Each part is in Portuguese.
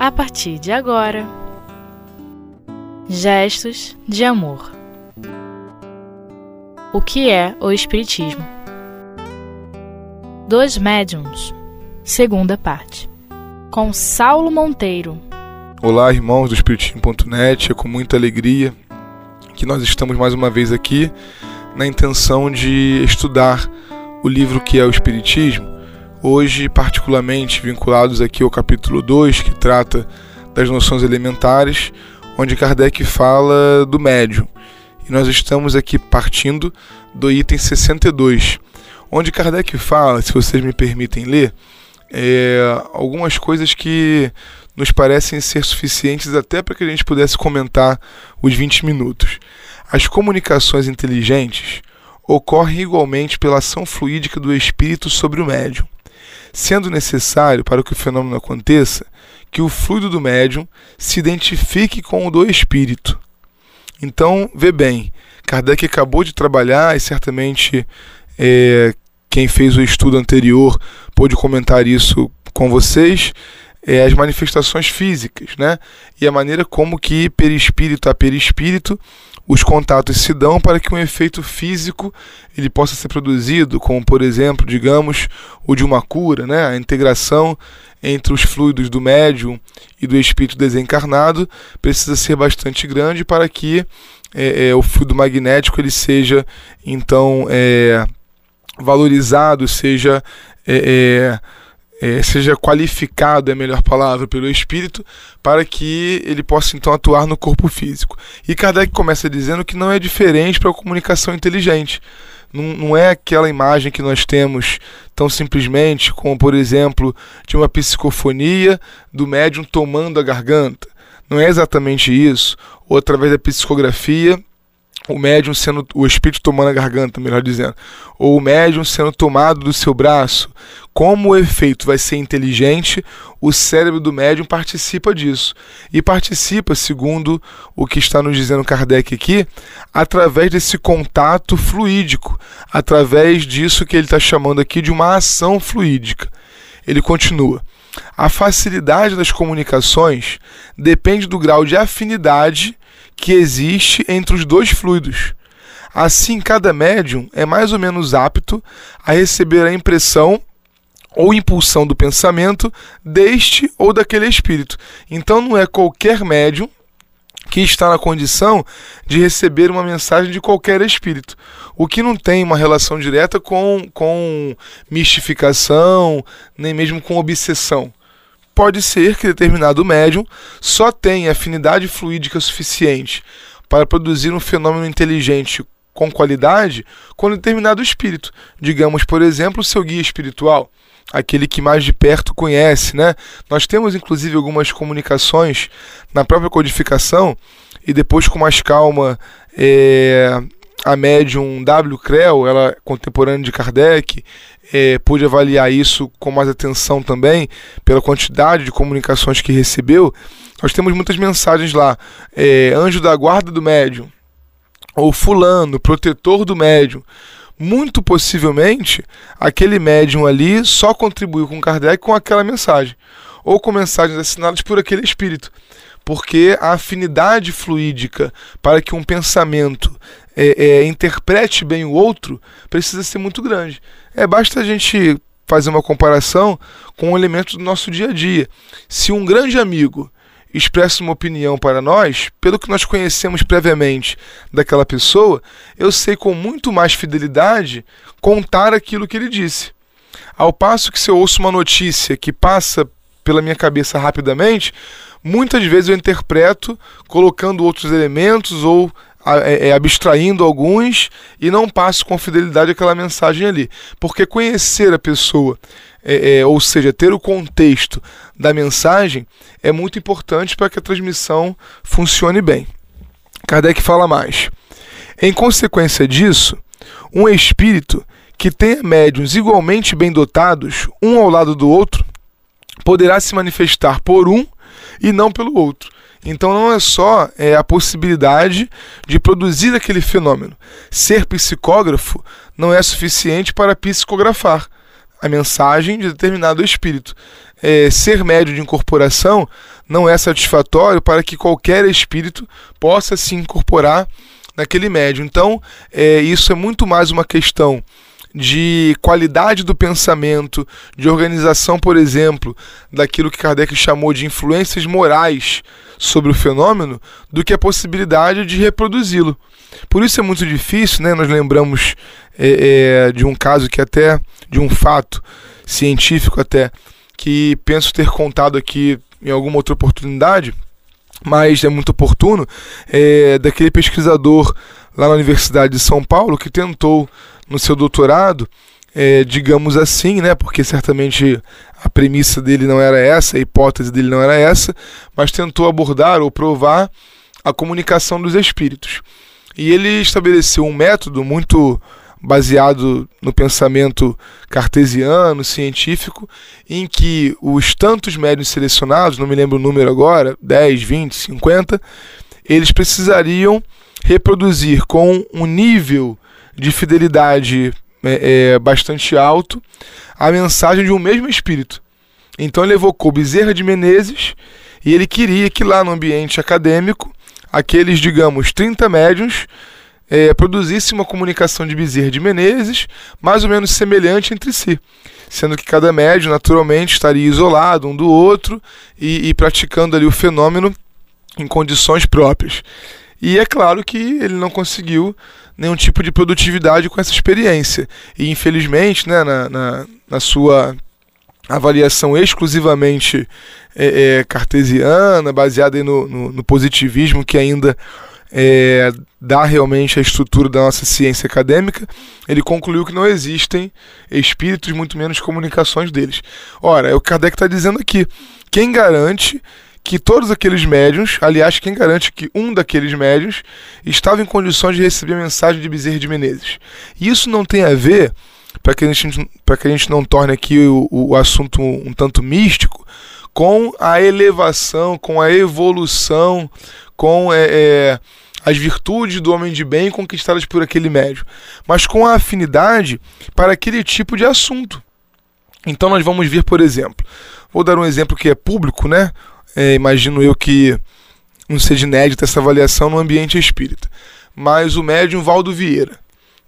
a partir de agora. Gestos de amor. O que é o Espiritismo? Dois Médiuns, segunda parte. Com Saulo Monteiro. Olá, irmãos do Espiritismo.net, é com muita alegria que nós estamos mais uma vez aqui na intenção de estudar o livro que é o Espiritismo, hoje particularmente vinculados aqui ao capítulo 2, que trata das noções elementares, onde Kardec fala do médium. E nós estamos aqui partindo do item 62, onde Kardec fala, se vocês me permitem ler, é, algumas coisas que nos parecem ser suficientes até para que a gente pudesse comentar os 20 minutos. As comunicações inteligentes ocorrem igualmente pela ação fluídica do espírito sobre o médium, sendo necessário para que o fenômeno aconteça que o fluido do médium se identifique com o do espírito. Então, vê bem, Kardec acabou de trabalhar e certamente é, quem fez o estudo anterior pôde comentar isso com vocês é, as manifestações físicas, né? E a maneira como que perispírito a perispírito os contatos se dão para que um efeito físico ele possa ser produzido, como por exemplo, digamos, o de uma cura, né? A integração entre os fluidos do médium e do espírito desencarnado precisa ser bastante grande para que é, é, o fluido magnético ele seja então é, valorizado, seja é, seja qualificado, é a melhor palavra, pelo espírito, para que ele possa então atuar no corpo físico. E Kardec começa dizendo que não é diferente para a comunicação inteligente. Não, não é aquela imagem que nós temos tão simplesmente como, por exemplo, de uma psicofonia do médium tomando a garganta. Não é exatamente isso. Ou através da psicografia o médium sendo o espírito tomando a garganta, melhor dizendo, ou o médium sendo tomado do seu braço. Como o efeito vai ser inteligente, o cérebro do médium participa disso. E participa, segundo o que está nos dizendo Kardec aqui, através desse contato fluídico, através disso que ele está chamando aqui de uma ação fluídica. Ele continua. A facilidade das comunicações depende do grau de afinidade que existe entre os dois fluidos. Assim, cada médium é mais ou menos apto a receber a impressão ou impulsão do pensamento deste ou daquele espírito. Então, não é qualquer médium que está na condição de receber uma mensagem de qualquer espírito. O que não tem uma relação direta com, com mistificação, nem mesmo com obsessão pode ser que determinado médium só tenha afinidade fluídica suficiente para produzir um fenômeno inteligente com qualidade com determinado espírito. Digamos, por exemplo, seu guia espiritual, aquele que mais de perto conhece, né? Nós temos inclusive algumas comunicações na própria codificação e depois com mais calma é, a médium W. Creel, ela é contemporânea de Kardec, é, pude avaliar isso com mais atenção também, pela quantidade de comunicações que recebeu. Nós temos muitas mensagens lá. É, anjo da guarda do médium, ou fulano, protetor do médium. Muito possivelmente, aquele médium ali só contribuiu com Kardec com aquela mensagem, ou com mensagens assinadas por aquele espírito porque a afinidade fluídica para que um pensamento é, é, interprete bem o outro precisa ser muito grande. É basta a gente fazer uma comparação com um elemento do nosso dia a dia. Se um grande amigo expressa uma opinião para nós, pelo que nós conhecemos previamente daquela pessoa, eu sei com muito mais fidelidade contar aquilo que ele disse. Ao passo que se eu ouço uma notícia que passa pela minha cabeça rapidamente, muitas vezes eu interpreto colocando outros elementos ou é, é, abstraindo alguns e não passo com fidelidade aquela mensagem ali. Porque conhecer a pessoa, é, é, ou seja, ter o contexto da mensagem, é muito importante para que a transmissão funcione bem. Kardec fala mais. Em consequência disso, um espírito que tenha médiums igualmente bem dotados, um ao lado do outro, poderá se manifestar por um e não pelo outro. Então não é só é, a possibilidade de produzir aquele fenômeno. Ser psicógrafo não é suficiente para psicografar a mensagem de determinado espírito. é, ser médio de incorporação não é satisfatório para que qualquer espírito possa se incorporar naquele médio. Então, é, isso é muito mais uma questão de qualidade do pensamento, de organização, por exemplo, daquilo que Kardec chamou de influências morais sobre o fenômeno, do que a possibilidade de reproduzi-lo. Por isso é muito difícil, né? Nós lembramos é, é, de um caso que até, de um fato científico até, que penso ter contado aqui em alguma outra oportunidade, mas é muito oportuno, é, daquele pesquisador lá na Universidade de São Paulo que tentou no seu doutorado, é, digamos assim, né, porque certamente a premissa dele não era essa, a hipótese dele não era essa, mas tentou abordar ou provar a comunicação dos espíritos. E ele estabeleceu um método muito baseado no pensamento cartesiano, científico, em que os tantos médios selecionados, não me lembro o número agora, 10, 20, 50, eles precisariam reproduzir com um nível de fidelidade é, é, bastante alto a mensagem de um mesmo espírito. Então ele evocou Bezerra de Menezes e ele queria que lá no ambiente acadêmico, aqueles, digamos, 30 médiuns é, produzissem uma comunicação de Bezerra de Menezes mais ou menos semelhante entre si. Sendo que cada médium, naturalmente, estaria isolado um do outro e, e praticando ali o fenômeno em condições próprias. E é claro que ele não conseguiu nenhum tipo de produtividade com essa experiência. E infelizmente, né, na, na, na sua avaliação exclusivamente é, é, cartesiana, baseada no, no, no, positivismo que ainda é, dá realmente a estrutura da nossa ciência acadêmica, ele concluiu que não existem espíritos, muito menos comunicações deles. Ora, é o que Kardec está dizendo aqui. Quem garante que todos aqueles médiums, aliás, quem garante que um daqueles médiums estava em condições de receber a mensagem de Bezerra de Menezes. Isso não tem a ver, para que, a gente, que a gente não torne aqui o, o assunto um, tanto místico, com a elevação, com a evolução, com é, é, as virtudes do homem de bem conquistadas por aquele médium, mas com a afinidade para aquele tipo de assunto. Então nós vamos ver, por exemplo, vou dar um exemplo que é público, né? É, imagino eu que não seja inédita essa avaliação no ambiente espírita. Mas o médium Valdo Vieira,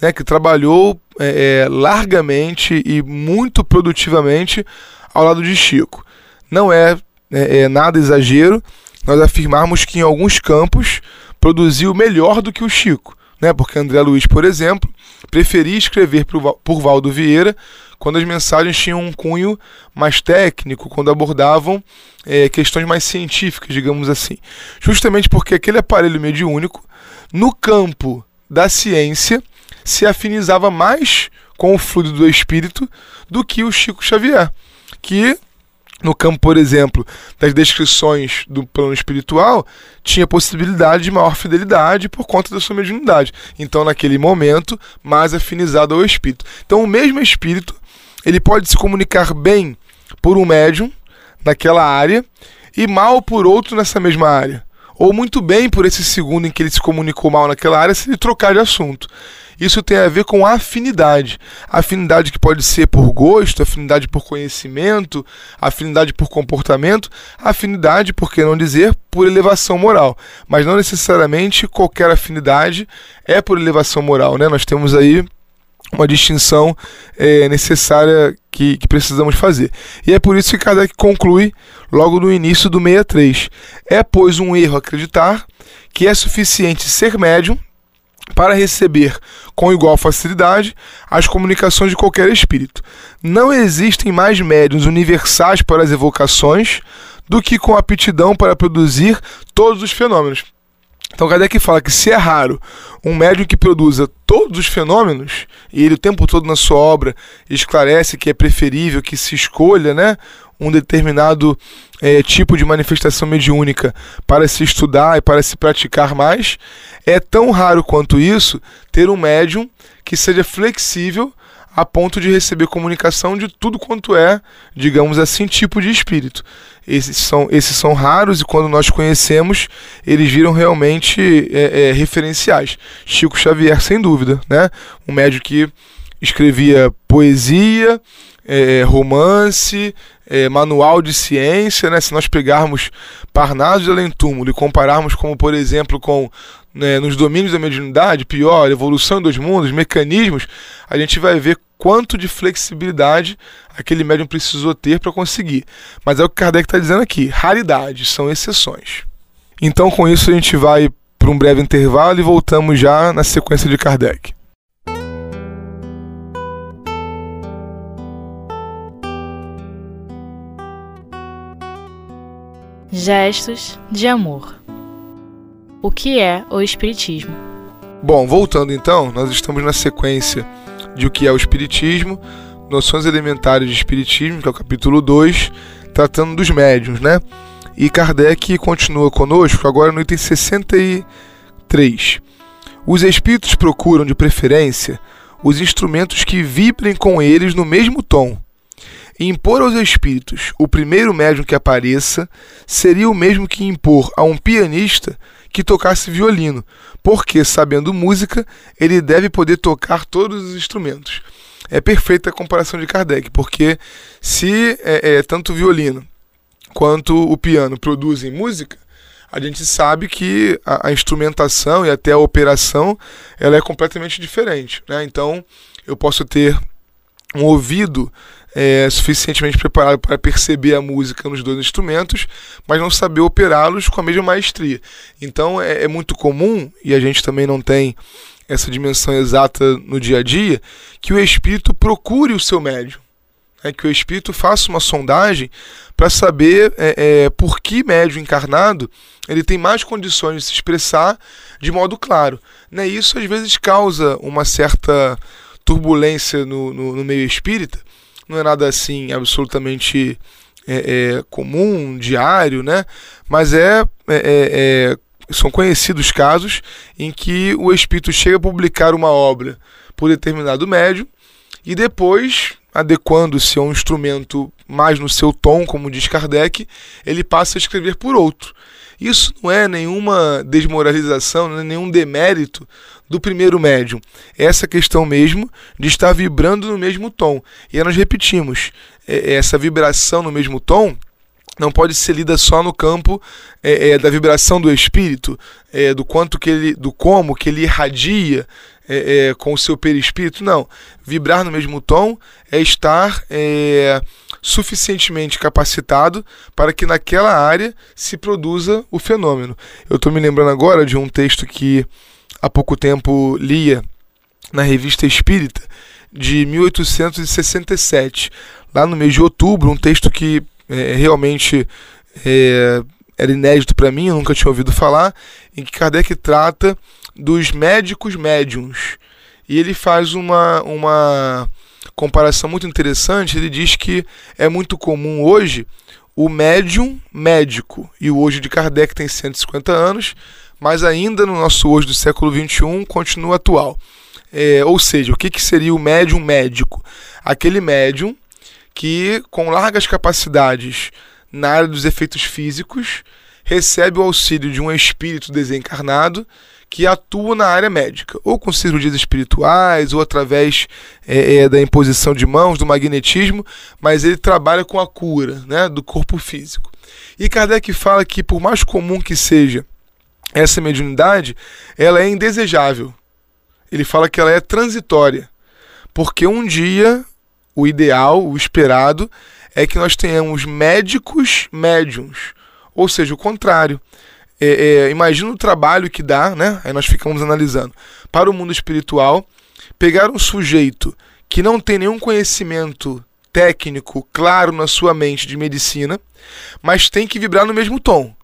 né, que trabalhou é, é, largamente e muito produtivamente ao lado de Chico. Não é, é, é nada exagero nós afirmarmos que em alguns campos produziu melhor do que o Chico, né? Porque André Luiz, por exemplo, preferia escrever por, por Valdo Vieira quando as mensagens tinham um cunho mais técnico, quando abordavam é, questões mais científicas, digamos assim. Justamente porque aquele aparelho mediúnico, no campo da ciência, se afinizava mais com o fluido do espírito do que o Chico Xavier, que no campo, por exemplo, das descrições do plano espiritual, tinha possibilidade de maior fidelidade por conta da sua mediunidade. Então, naquele momento, mais afinizado ao espírito. Então, o mesmo espírito, ele pode se comunicar bem por um médium naquela área e mal por outro nessa mesma área. Ou muito bem por esse segundo em que ele se comunicou mal naquela área se ele trocar de assunto. Isso tem a ver com afinidade. Afinidade que pode ser por gosto, afinidade por conhecimento, afinidade por comportamento, afinidade, por que não dizer, por elevação moral. Mas não necessariamente qualquer afinidade é por elevação moral. Né? Nós temos aí uma distinção é, necessária que, que, precisamos fazer. E é por isso que Kardec conclui logo no início do 63. É, pois, um erro acreditar que é suficiente ser médium para receber com igual facilidade as comunicações de qualquer espírito. Não existem mais médiums universais para as evocações do que com aptidão para produzir todos os fenômenos. Então Kardec fala que se é raro um médium que produza todos os fenômenos, e ele o tempo todo na sua obra esclarece que é preferível que se escolha né, um determinado é, tipo de manifestação mediúnica para se estudar e para se praticar mais, é tão raro quanto isso ter um médium que seja flexível a ponto de receber comunicação de tudo quanto é, digamos assim, tipo de espírito. Esses são, esses são raros e quando nós conhecemos, eles viram realmente é, é, referenciais. Chico Xavier, sem dúvida, né? Um médium que escrevia poesia, é, romance, é, manual de ciência, né? Se nós pegarmos Parnaso de Além Túmulo e compararmos como, por exemplo, com né, nos domínios da mediunidade, pior, evolução dos mundos, mecanismos, a gente vai ver quanto de flexibilidade aquele médium precisou ter para conseguir. Mas é o que Kardec está dizendo aqui: raridades são exceções. Então, com isso, a gente vai para um breve intervalo e voltamos já na sequência de Kardec. Gestos de amor. O que é o Espiritismo? Bom, voltando então, nós estamos na sequência de o que é o Espiritismo, noções elementares de Espiritismo, que é o capítulo 2, tratando dos médiums, né? E Kardec continua conosco agora no item 63. Os espíritos procuram, de preferência, os instrumentos que vibrem com eles no mesmo tom. Impor aos espíritos o primeiro médium que apareça seria o mesmo que impor a um pianista que tocasse violino, porque, sabendo música, ele deve poder tocar todos os instrumentos. É perfeita a comparação de Kardec, porque se é, é, tanto o violino quanto o piano produzem música, a gente sabe que a, a, instrumentação e até a operação ela é completamente diferente. Né? Então, eu posso ter um ouvido é, suficientemente preparado para perceber a música nos dois instrumentos, mas não saber operá-los com a mesma maestria. Então é, é muito comum, e a gente também não tem essa dimensão exata no dia a dia, que o espírito procure o seu médium. É que o espírito faça uma sondagem para saber é, é, por que médium encarnado ele tem mais condições de se expressar de modo claro. Né? Isso às vezes causa uma certa turbulência no, no, no meio espírita, não é nada assim absolutamente é, é, comum, diário, né? Mas é, é, é, é são conhecidos casos em que o espírito chega a publicar uma obra por determinado médium e depois, adequando-se a um instrumento mais no seu tom, como diz Kardec, ele passa a escrever por outro. Isso não é nenhuma desmoralização, não é nenhum demérito do primeiro médium. É essa questão mesmo de estar vibrando no mesmo tom. E aí nós repetimos, é, é essa vibração no mesmo tom não pode ser lida só no campo é, é, da vibração do espírito, é, do quanto que ele, do como que ele irradia é, com o seu perispírito. Não, vibrar no mesmo tom é estar suficientemente capacitado para que naquela área se produza o fenômeno. Eu estou me lembrando agora de um texto que há pouco tempo lia na Revista Espírita, de 1867, lá no mês de outubro, um texto que é, realmente é, era inédito para mim, eu nunca tinha ouvido falar, em que Kardec trata dos médicos médiums. E ele faz uma, uma comparação muito interessante. Ele diz que é muito comum hoje o médium médico. E o hoje de Kardec tem 150 anos mas ainda no nosso hoje do século XXI continua atual. É, ou seja, o que, que seria o médium médico? Aquele médium que, com largas capacidades na área dos efeitos físicos, recebe o auxílio de um espírito desencarnado que atua na área médica, ou com cirurgias espirituais, ou através é, é, da imposição de mãos, do magnetismo, mas ele trabalha com a cura né, do corpo físico. E Kardec fala que, por mais comum que seja essa mediunidade, ela é indesejável. Ele fala que ela é transitória. Porque um dia, o ideal, o esperado, é que nós tenhamos médicos médiums. Ou seja, o contrário. É, é, imagina o trabalho que dá, né? Aí nós ficamos analisando. Para o mundo espiritual, pegar um sujeito que não tem nenhum conhecimento técnico claro na sua mente de medicina, mas tem que vibrar no mesmo tom.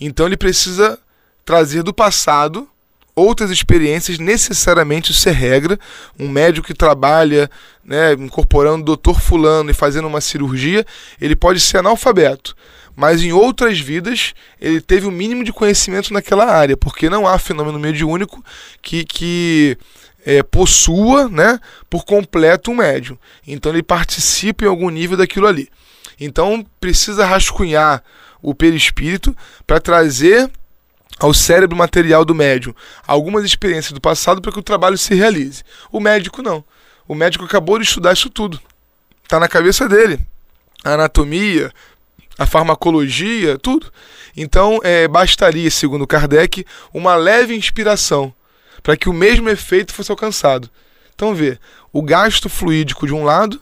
Então ele precisa trazer do passado outras experiências, necessariamente isso é regra. Um médico que trabalha né, incorporando o doutor fulano e fazendo uma cirurgia, ele pode ser analfabeto. Mas em outras vidas ele teve o um mínimo de conhecimento naquela área, porque não há fenômeno mediúnico que, que é, possua né, por completo um médium. Então ele participa em algum nível daquilo ali. Então precisa rascunhar o perispírito para trazer ao cérebro material do médium algumas experiências do passado para que o trabalho se realize. O médico não. O médico acabou de estudar isso tudo. Está na cabeça dele. A anatomia, a farmacologia, tudo. Então, é, bastaria, segundo Kardec, uma leve inspiração para que o mesmo efeito fosse alcançado. Então, vê, o gasto fluídico de um lado,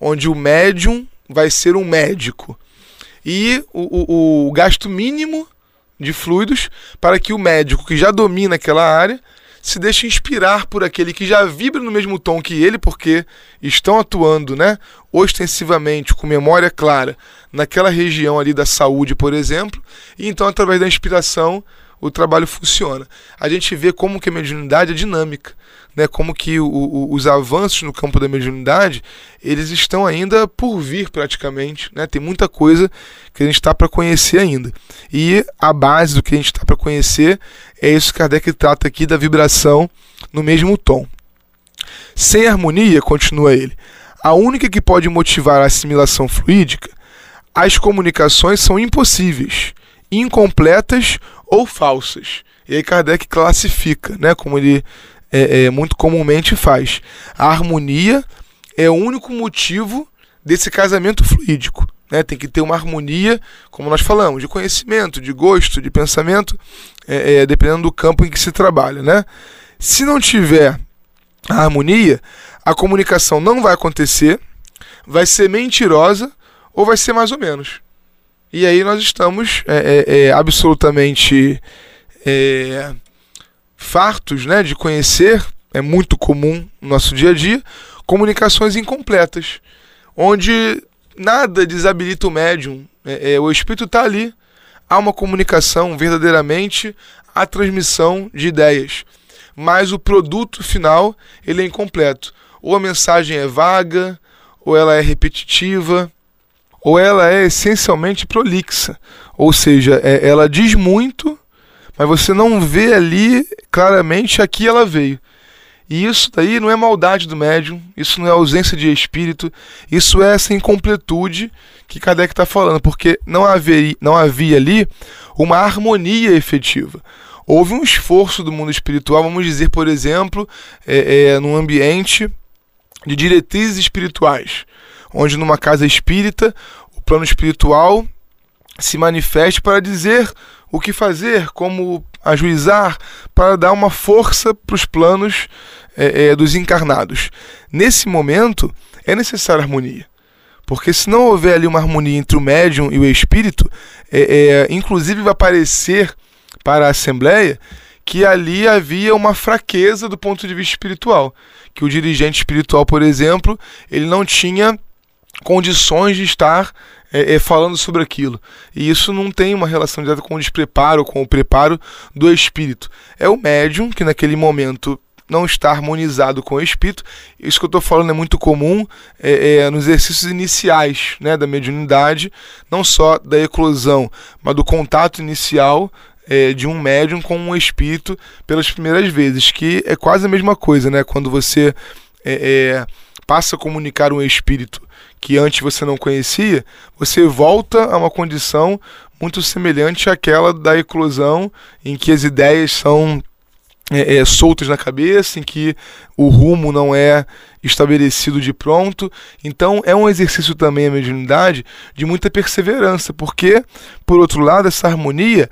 onde o médium vai ser um médico, e o, o, o gasto mínimo de fluidos para que o médico que já domina aquela área se deixe inspirar por aquele que já vibra no mesmo tom que ele, porque estão atuando, né, ostensivamente, com memória clara, naquela região ali da saúde, por exemplo, e então através da inspiração o trabalho funciona. A gente vê como que a mediunidade é dinâmica, né? Como que o, o, os avanços no campo da mediunidade eles estão ainda por vir praticamente, né? Tem muita coisa que a gente está para conhecer ainda. E a base do que a gente está para conhecer é isso que Kardec trata aqui da vibração no mesmo tom. Sem harmonia, continua ele, a única que pode motivar a assimilação fluídica, as comunicações são impossíveis, incompletas ou falsas. E aí Kardec classifica, né, como ele é, é, muito comumente faz. A harmonia é o único motivo desse casamento fluídico. Né? Tem que ter uma harmonia, como nós falamos, de conhecimento, de gosto, de pensamento, é, é, dependendo do campo em que se trabalha. Né? Se não tiver a harmonia, a comunicação não vai acontecer, vai ser mentirosa ou vai ser mais ou menos. E aí nós estamos é, é, é, absolutamente é, fartos né, de conhecer, é muito comum no nosso dia a dia, comunicações incompletas, onde nada desabilita o médium, é, o espírito está ali, há uma comunicação verdadeiramente, a transmissão de ideias, mas o produto final ele é incompleto. Ou a mensagem é vaga, ou ela é repetitiva, ou ela é essencialmente prolixa, ou seja, é, ela diz muito, mas você não vê ali claramente a que ela veio. E isso daí não é maldade do médium, isso não é ausência de espírito, isso é essa incompletude que Kardec está falando, porque não havia, não havia ali uma harmonia efetiva. Houve um esforço do mundo espiritual, vamos dizer, por exemplo, é, é, num ambiente de diretrizes espirituais onde numa casa espírita o plano espiritual se manifeste para dizer o que fazer, como ajuizar, para dar uma força para os planos é, é, dos encarnados. Nesse momento é necessária harmonia. Porque se não houver ali uma harmonia entre o médium e o espírito, é, é, inclusive vai parecer para a Assembleia que ali havia uma fraqueza do ponto de vista espiritual. Que o dirigente espiritual, por exemplo, ele não tinha condições de estar é, é, falando sobre aquilo. E isso não tem uma relação direta com o despreparo, com o preparo do espírito. É o médium que naquele momento não está harmonizado com o espírito. Isso que eu estou falando é muito comum é, é, nos exercícios iniciais né, da mediunidade, não só da eclosão, mas do contato inicial é, de um médium com um espírito pelas primeiras vezes, que é quase a mesma coisa, né? Quando você é, é, passa a comunicar um espírito que antes você não conhecia, você volta a uma condição muito semelhante àquela da eclosão, em que as ideias são é, é, soltas na cabeça, em que o rumo não é estabelecido de pronto. Então é um exercício também a mediunidade de muita perseverança, porque, por outro lado, essa harmonia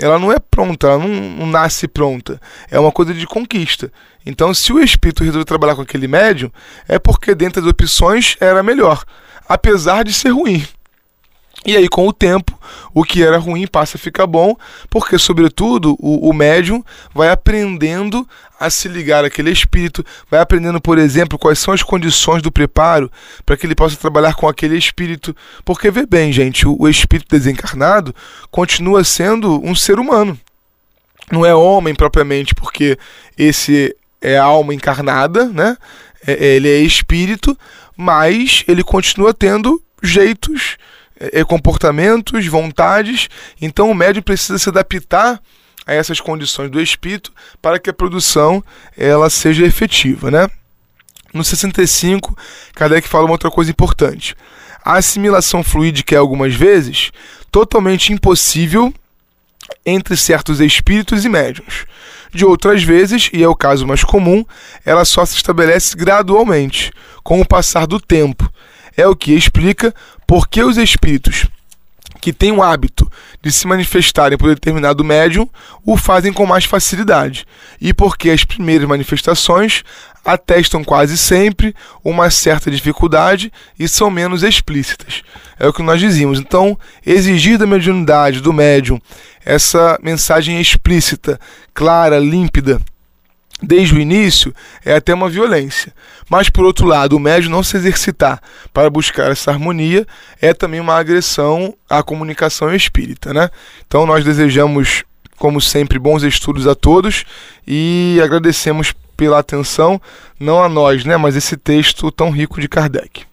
ela não é pronta, ela não, não, nasce pronta. É uma coisa de conquista. Então, se o espírito resolveu trabalhar com aquele médium, é porque dentro das opções era melhor, apesar de ser ruim. E aí, com o tempo, o que era ruim passa a ficar bom, porque, sobretudo, o, o médium vai aprendendo a se ligar àquele espírito, vai aprendendo, por exemplo, quais são as condições do preparo para que ele possa trabalhar com aquele espírito. Porque, vê bem, gente, o, o espírito desencarnado continua sendo um ser humano. Não é homem propriamente, porque esse é alma encarnada, né? É, ele é espírito, mas ele continua tendo jeitos é, é, comportamentos, vontades. Então o médium precisa se adaptar a essas condições do espírito para que a produção ela seja efetiva, né? No 65, Kardec fala uma outra coisa importante. A assimilação fluídica é algumas vezes totalmente impossível entre certos espíritos e médiums. De outras vezes, e é o caso mais comum, ela só se estabelece gradualmente, com o passar do tempo, é o que explica por que os espíritos que têm o hábito de se manifestarem por determinado médium o fazem com mais facilidade, e porque as primeiras manifestações atestam quase sempre uma certa dificuldade e são menos explícitas. É o que nós dizíamos. Então, exigir da mediunidade, do médium, essa mensagem explícita, clara, límpida, desde o início é até uma violência. Mas, por outro lado, o médium não se exercitar para buscar essa harmonia é também uma agressão à comunicação espírita. Né? Então, nós desejamos, como sempre, bons estudos a todos e agradecemos pela atenção, não a nós, né, mas esse texto tão rico de Kardec.